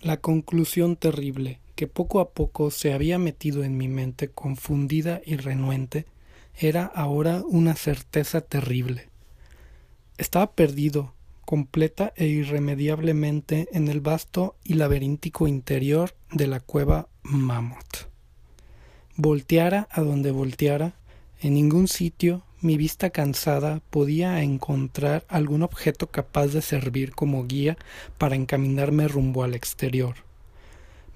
La conclusión terrible que poco a poco se había metido en mi mente confundida y renuente era ahora una certeza terrible. Estaba perdido, completa e irremediablemente en el vasto y laberíntico interior de la cueva Mammoth. Volteara a donde volteara, en ningún sitio mi vista cansada podía encontrar algún objeto capaz de servir como guía para encaminarme rumbo al exterior.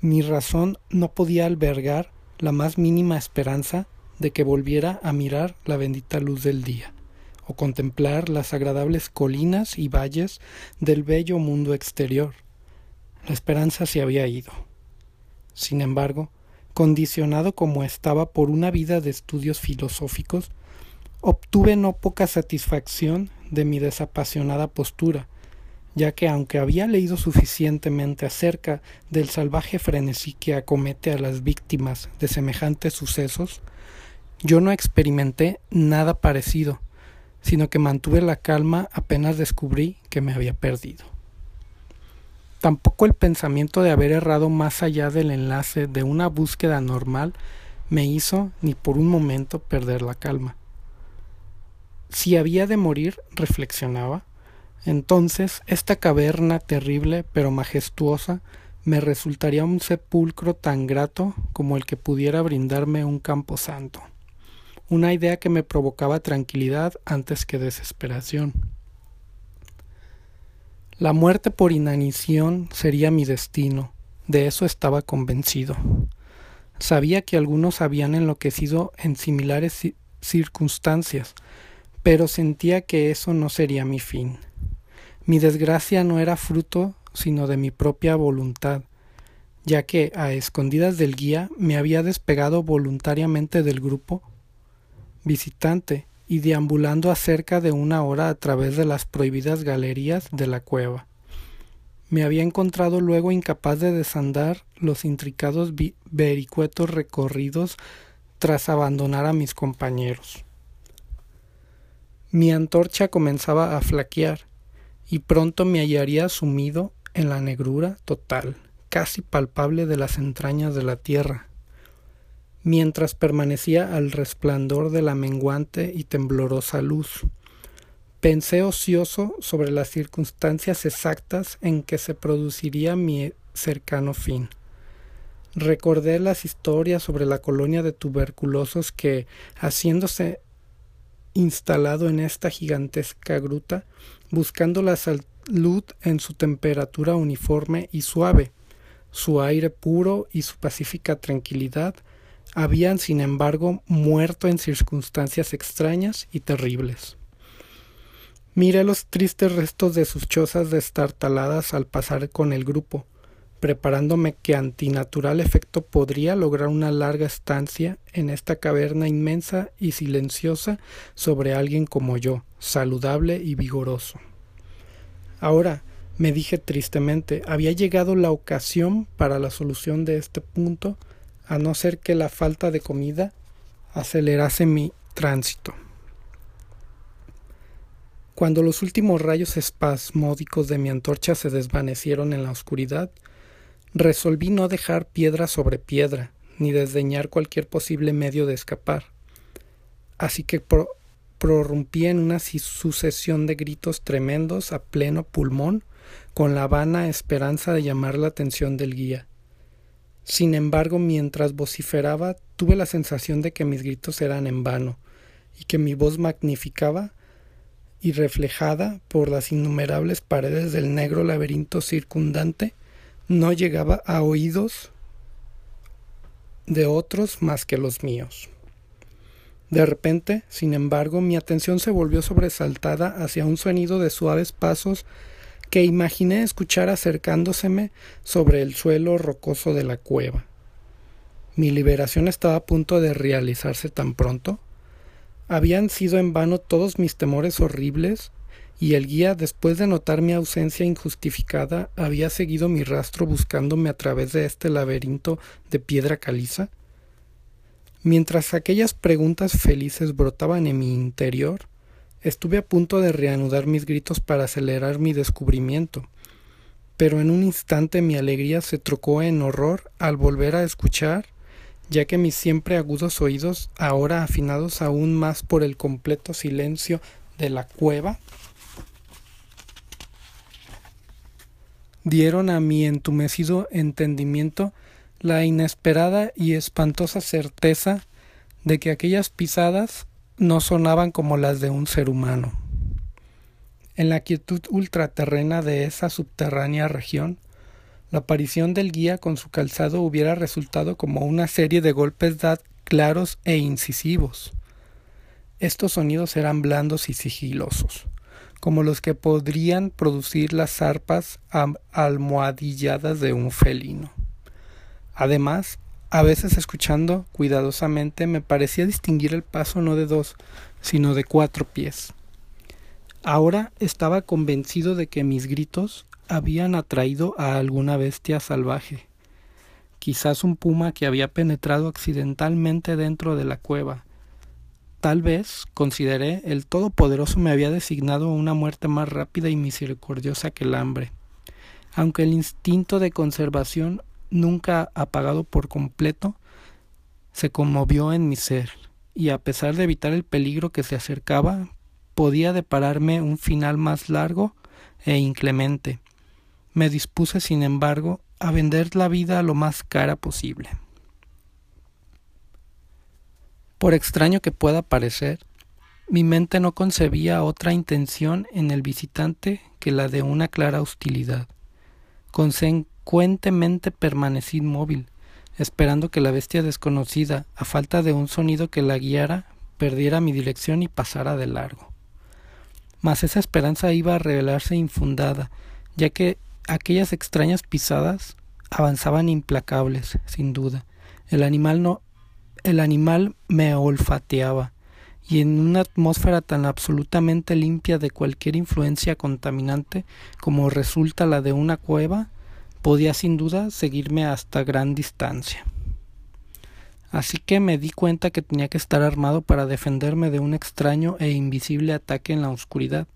Mi razón no podía albergar la más mínima esperanza de que volviera a mirar la bendita luz del día, o contemplar las agradables colinas y valles del bello mundo exterior. La esperanza se había ido. Sin embargo, condicionado como estaba por una vida de estudios filosóficos, obtuve no poca satisfacción de mi desapasionada postura, ya que aunque había leído suficientemente acerca del salvaje frenesí que acomete a las víctimas de semejantes sucesos, yo no experimenté nada parecido, sino que mantuve la calma apenas descubrí que me había perdido. Tampoco el pensamiento de haber errado más allá del enlace de una búsqueda normal me hizo ni por un momento perder la calma. Si había de morir, reflexionaba, entonces esta caverna terrible pero majestuosa me resultaría un sepulcro tan grato como el que pudiera brindarme un campo santo, una idea que me provocaba tranquilidad antes que desesperación. La muerte por inanición sería mi destino, de eso estaba convencido. Sabía que algunos habían enloquecido en similares circunstancias, pero sentía que eso no sería mi fin. Mi desgracia no era fruto sino de mi propia voluntad, ya que a escondidas del guía me había despegado voluntariamente del grupo visitante y deambulando a cerca de una hora a través de las prohibidas galerías de la cueva. Me había encontrado luego incapaz de desandar los intricados vericuetos recorridos tras abandonar a mis compañeros. Mi antorcha comenzaba a flaquear, y pronto me hallaría sumido en la negrura total, casi palpable de las entrañas de la tierra. Mientras permanecía al resplandor de la menguante y temblorosa luz, pensé ocioso sobre las circunstancias exactas en que se produciría mi cercano fin. Recordé las historias sobre la colonia de tuberculosos que, haciéndose instalado en esta gigantesca gruta, buscando la salud en su temperatura uniforme y suave, su aire puro y su pacífica tranquilidad, habían sin embargo muerto en circunstancias extrañas y terribles. Miré los tristes restos de sus chozas destartaladas al pasar con el grupo, preparándome que antinatural efecto podría lograr una larga estancia en esta caverna inmensa y silenciosa sobre alguien como yo, saludable y vigoroso. Ahora, me dije tristemente, había llegado la ocasión para la solución de este punto, a no ser que la falta de comida acelerase mi tránsito. Cuando los últimos rayos espasmódicos de mi antorcha se desvanecieron en la oscuridad, Resolví no dejar piedra sobre piedra, ni desdeñar cualquier posible medio de escapar. Así que prorrumpí en una sucesión de gritos tremendos a pleno pulmón, con la vana esperanza de llamar la atención del guía. Sin embargo, mientras vociferaba, tuve la sensación de que mis gritos eran en vano, y que mi voz magnificaba y reflejada por las innumerables paredes del negro laberinto circundante, no llegaba a oídos de otros más que los míos. De repente, sin embargo, mi atención se volvió sobresaltada hacia un sonido de suaves pasos que imaginé escuchar acercándoseme sobre el suelo rocoso de la cueva. Mi liberación estaba a punto de realizarse tan pronto. Habían sido en vano todos mis temores horribles y el guía, después de notar mi ausencia injustificada, había seguido mi rastro buscándome a través de este laberinto de piedra caliza? Mientras aquellas preguntas felices brotaban en mi interior, estuve a punto de reanudar mis gritos para acelerar mi descubrimiento, pero en un instante mi alegría se trocó en horror al volver a escuchar, ya que mis siempre agudos oídos, ahora afinados aún más por el completo silencio de la cueva, dieron a mi entumecido entendimiento la inesperada y espantosa certeza de que aquellas pisadas no sonaban como las de un ser humano. En la quietud ultraterrena de esa subterránea región, la aparición del guía con su calzado hubiera resultado como una serie de golpes dad claros e incisivos. Estos sonidos eran blandos y sigilosos, como los que podrían producir las zarpas almohadilladas de un felino. Además, a veces escuchando cuidadosamente me parecía distinguir el paso no de dos, sino de cuatro pies. Ahora estaba convencido de que mis gritos habían atraído a alguna bestia salvaje, quizás un puma que había penetrado accidentalmente dentro de la cueva. Tal vez, consideré, el Todopoderoso me había designado una muerte más rápida y misericordiosa que el hambre. Aunque el instinto de conservación nunca apagado por completo, se conmovió en mi ser, y a pesar de evitar el peligro que se acercaba, podía depararme un final más largo e inclemente. Me dispuse, sin embargo, a vender la vida lo más cara posible. Por extraño que pueda parecer, mi mente no concebía otra intención en el visitante que la de una clara hostilidad. Consecuentemente permanecí inmóvil, esperando que la bestia desconocida, a falta de un sonido que la guiara, perdiera mi dirección y pasara de largo. Mas esa esperanza iba a revelarse infundada, ya que aquellas extrañas pisadas avanzaban implacables, sin duda. El animal no el animal me olfateaba, y en una atmósfera tan absolutamente limpia de cualquier influencia contaminante como resulta la de una cueva, podía sin duda seguirme hasta gran distancia. Así que me di cuenta que tenía que estar armado para defenderme de un extraño e invisible ataque en la oscuridad.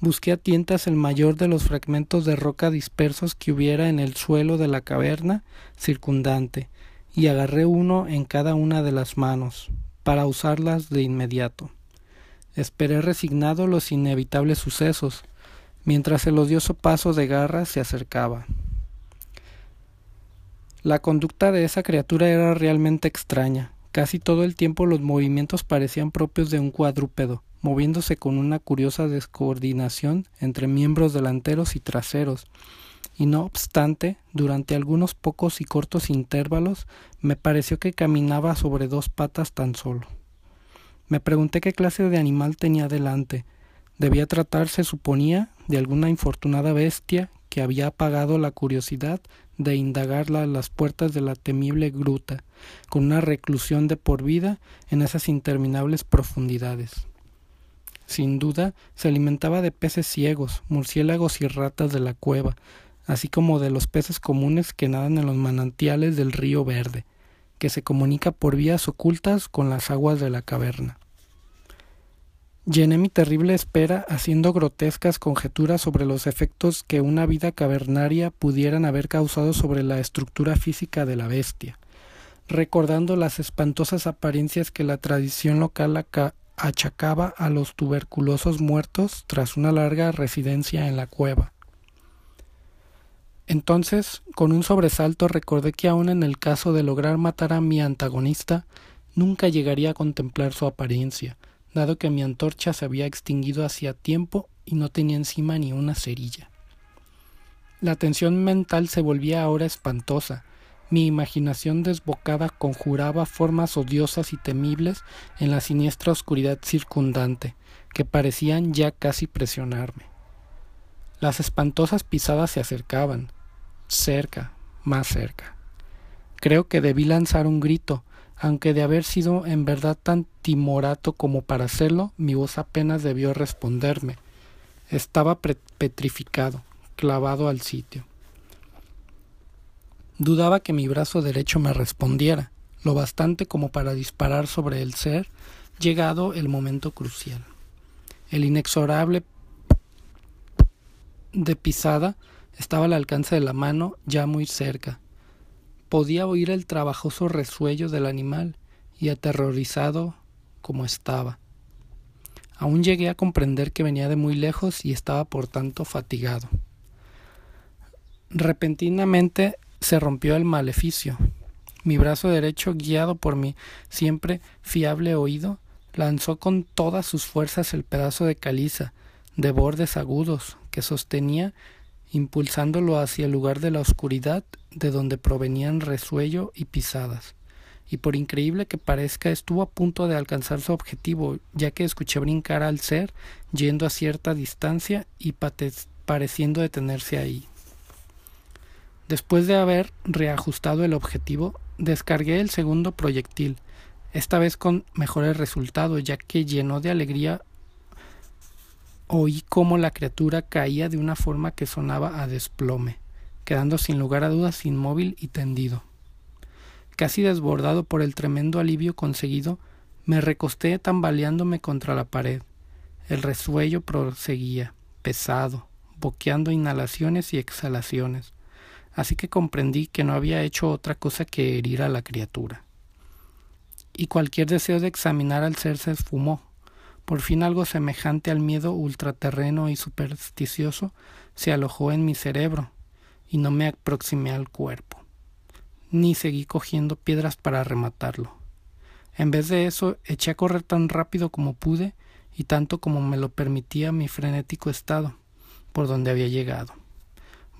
Busqué a tientas el mayor de los fragmentos de roca dispersos que hubiera en el suelo de la caverna circundante, y agarré uno en cada una de las manos, para usarlas de inmediato. Esperé resignado los inevitables sucesos, mientras el odioso paso de garras se acercaba. La conducta de esa criatura era realmente extraña. Casi todo el tiempo los movimientos parecían propios de un cuadrúpedo, moviéndose con una curiosa descoordinación entre miembros delanteros y traseros. Y no obstante, durante algunos pocos y cortos intervalos me pareció que caminaba sobre dos patas tan solo. Me pregunté qué clase de animal tenía delante. Debía tratarse, suponía, de alguna infortunada bestia que había apagado la curiosidad de indagarla a las puertas de la temible gruta, con una reclusión de por vida en esas interminables profundidades. Sin duda, se alimentaba de peces ciegos, murciélagos y ratas de la cueva, así como de los peces comunes que nadan en los manantiales del río Verde, que se comunica por vías ocultas con las aguas de la caverna. Llené mi terrible espera haciendo grotescas conjeturas sobre los efectos que una vida cavernaria pudieran haber causado sobre la estructura física de la bestia, recordando las espantosas apariencias que la tradición local achacaba a los tuberculosos muertos tras una larga residencia en la cueva. Entonces, con un sobresalto recordé que aun en el caso de lograr matar a mi antagonista, nunca llegaría a contemplar su apariencia, dado que mi antorcha se había extinguido hacía tiempo y no tenía encima ni una cerilla. La tensión mental se volvía ahora espantosa. Mi imaginación desbocada conjuraba formas odiosas y temibles en la siniestra oscuridad circundante, que parecían ya casi presionarme. Las espantosas pisadas se acercaban, cerca, más cerca. Creo que debí lanzar un grito, aunque de haber sido en verdad tan timorato como para hacerlo, mi voz apenas debió responderme. Estaba petrificado, clavado al sitio. Dudaba que mi brazo derecho me respondiera, lo bastante como para disparar sobre el ser, llegado el momento crucial. El inexorable de pisada estaba al alcance de la mano, ya muy cerca. Podía oír el trabajoso resuello del animal y aterrorizado como estaba. Aún llegué a comprender que venía de muy lejos y estaba por tanto fatigado. Repentinamente se rompió el maleficio. Mi brazo derecho, guiado por mi siempre fiable oído, lanzó con todas sus fuerzas el pedazo de caliza, de bordes agudos, que sostenía, impulsándolo hacia el lugar de la oscuridad de donde provenían resuello y pisadas. Y por increíble que parezca, estuvo a punto de alcanzar su objetivo, ya que escuché brincar al ser, yendo a cierta distancia y pareciendo detenerse ahí. Después de haber reajustado el objetivo, descargué el segundo proyectil, esta vez con mejores resultados, ya que llenó de alegría oí cómo la criatura caía de una forma que sonaba a desplome, quedando sin lugar a dudas inmóvil y tendido. Casi desbordado por el tremendo alivio conseguido, me recosté tambaleándome contra la pared. El resuello proseguía, pesado, boqueando inhalaciones y exhalaciones, así que comprendí que no había hecho otra cosa que herir a la criatura. Y cualquier deseo de examinar al ser se esfumó. Por fin algo semejante al miedo ultraterreno y supersticioso se alojó en mi cerebro, y no me aproximé al cuerpo ni seguí cogiendo piedras para rematarlo. En vez de eso, eché a correr tan rápido como pude y tanto como me lo permitía mi frenético estado, por donde había llegado.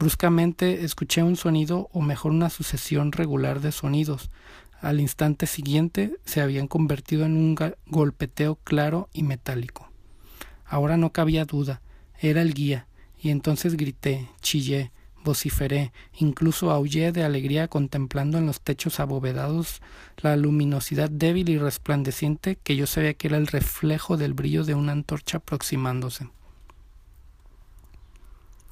Bruscamente escuché un sonido, o mejor una sucesión regular de sonidos. Al instante siguiente se habían convertido en un golpeteo claro y metálico. Ahora no cabía duda, era el guía, y entonces grité, chillé, vociferé, incluso aullé de alegría contemplando en los techos abovedados la luminosidad débil y resplandeciente que yo sabía que era el reflejo del brillo de una antorcha aproximándose.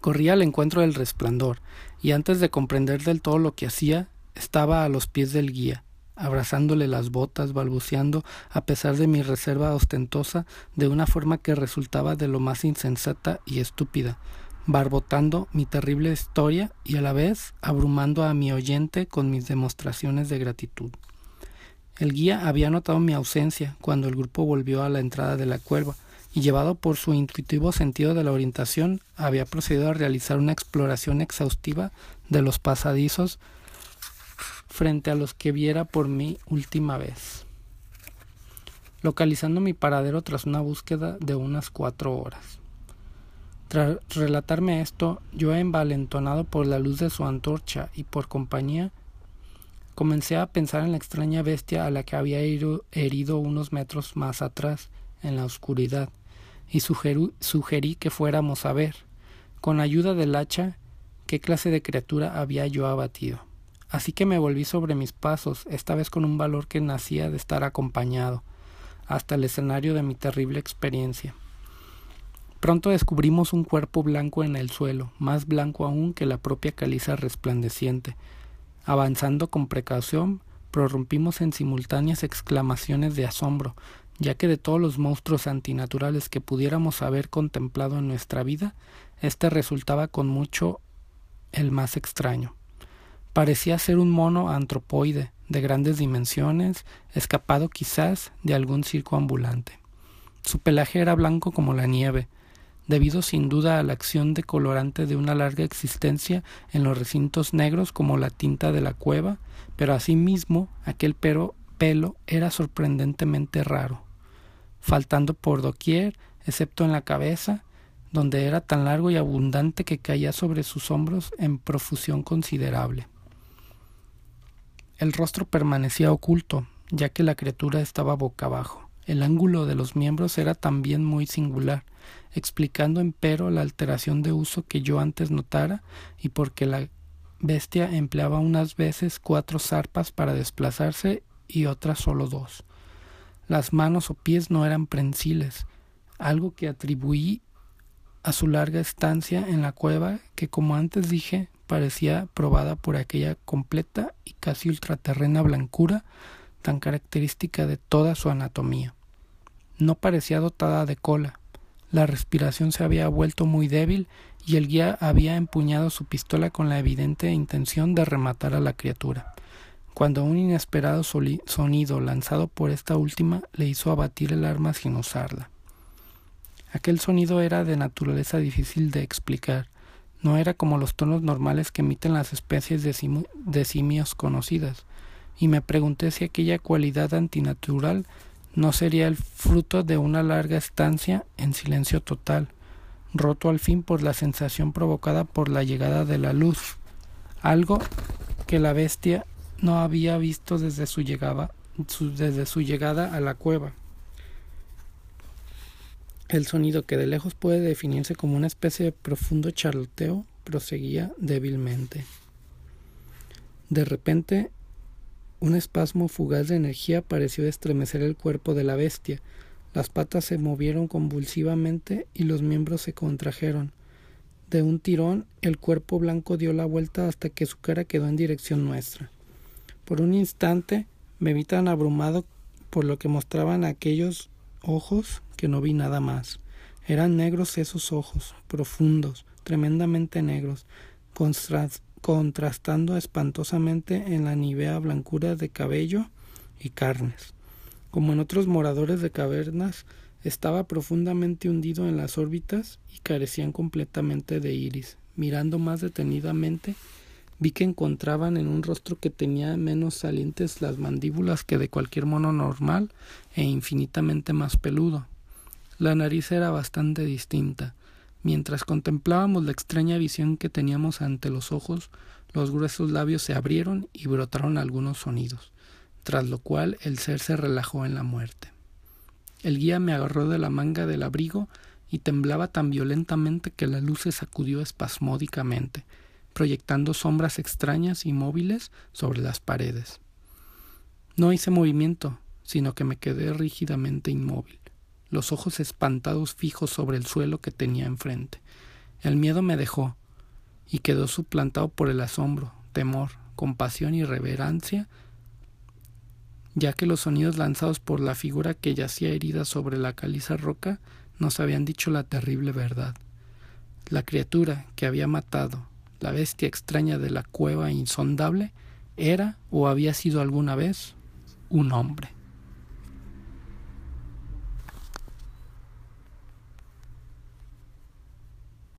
Corrí al encuentro del resplandor, y antes de comprender del todo lo que hacía, estaba a los pies del guía, abrazándole las botas, balbuceando, a pesar de mi reserva ostentosa, de una forma que resultaba de lo más insensata y estúpida, barbotando mi terrible historia y a la vez abrumando a mi oyente con mis demostraciones de gratitud. El guía había notado mi ausencia cuando el grupo volvió a la entrada de la cueva y llevado por su intuitivo sentido de la orientación había procedido a realizar una exploración exhaustiva de los pasadizos frente a los que viera por mi última vez, localizando mi paradero tras una búsqueda de unas cuatro horas. Tras relatarme esto, yo envalentonado por la luz de su antorcha y por compañía, comencé a pensar en la extraña bestia a la que había herido unos metros más atrás, en la oscuridad, y sugerí que fuéramos a ver, con ayuda del hacha, qué clase de criatura había yo abatido. Así que me volví sobre mis pasos, esta vez con un valor que nacía de estar acompañado, hasta el escenario de mi terrible experiencia. Pronto descubrimos un cuerpo blanco en el suelo, más blanco aún que la propia caliza resplandeciente. Avanzando con precaución, prorrumpimos en simultáneas exclamaciones de asombro, ya que de todos los monstruos antinaturales que pudiéramos haber contemplado en nuestra vida, éste resultaba con mucho el más extraño. Parecía ser un mono antropoide de grandes dimensiones, escapado quizás de algún circo ambulante. Su pelaje era blanco como la nieve, debido sin duda a la acción decolorante de una larga existencia en los recintos negros como la tinta de la cueva, pero asimismo aquel pelo era sorprendentemente raro, faltando por doquier, excepto en la cabeza, donde era tan largo y abundante que caía sobre sus hombros en profusión considerable. El rostro permanecía oculto, ya que la criatura estaba boca abajo. El ángulo de los miembros era también muy singular, explicando empero la alteración de uso que yo antes notara y porque la bestia empleaba unas veces cuatro zarpas para desplazarse y otras solo dos. Las manos o pies no eran prensiles, algo que atribuí a su larga estancia en la cueva que como antes dije parecía probada por aquella completa y casi ultraterrena blancura tan característica de toda su anatomía. No parecía dotada de cola, la respiración se había vuelto muy débil y el guía había empuñado su pistola con la evidente intención de rematar a la criatura, cuando un inesperado sonido lanzado por esta última le hizo abatir el arma sin usarla. Aquel sonido era de naturaleza difícil de explicar, no era como los tonos normales que emiten las especies de, simios conocidas, y me pregunté si aquella cualidad antinatural no sería el fruto de una larga estancia en silencio total, roto al fin por la sensación provocada por la llegada de la luz, algo que la bestia no había visto desde su desde su llegada a la cueva. El sonido, que de lejos puede definirse como una especie de profundo charloteo, proseguía débilmente. De repente, un espasmo fugaz de energía pareció estremecer el cuerpo de la bestia, las patas se movieron convulsivamente y los miembros se contrajeron. De un tirón, el cuerpo blanco dio la vuelta hasta que su cara quedó en dirección nuestra. Por un instante me vi tan abrumado por lo que mostraban aquellos ojos que no vi nada más. Eran negros esos ojos, profundos, tremendamente negros, contrastando espantosamente en la nivea blancura de cabello y carnes. Como en otros moradores de cavernas, estaba profundamente hundido en las órbitas y carecían completamente de iris. Mirando más detenidamente, vi que encontraban en un rostro que tenía menos salientes las mandíbulas que de cualquier mono normal e infinitamente más peludo. La nariz era bastante distinta. Mientras contemplábamos la extraña visión que teníamos ante los ojos, los gruesos labios se abrieron y brotaron algunos sonidos tras lo cual el ser se relajó en la muerte. El guía me agarró de la manga del abrigo y temblaba tan violentamente que la luz se sacudió espasmódicamente, proyectando sombras extrañas y móviles sobre las paredes. No hice movimiento, sino que me quedé rígidamente inmóvil, los ojos espantados fijos sobre el suelo que tenía enfrente. El miedo me dejó, y quedó suplantado por el asombro, temor, compasión y reverencia ya que los sonidos lanzados por la figura que yacía herida sobre la caliza roca nos habían dicho la terrible verdad. La criatura que había matado, la bestia extraña de la cueva insondable, era o había sido alguna vez un hombre.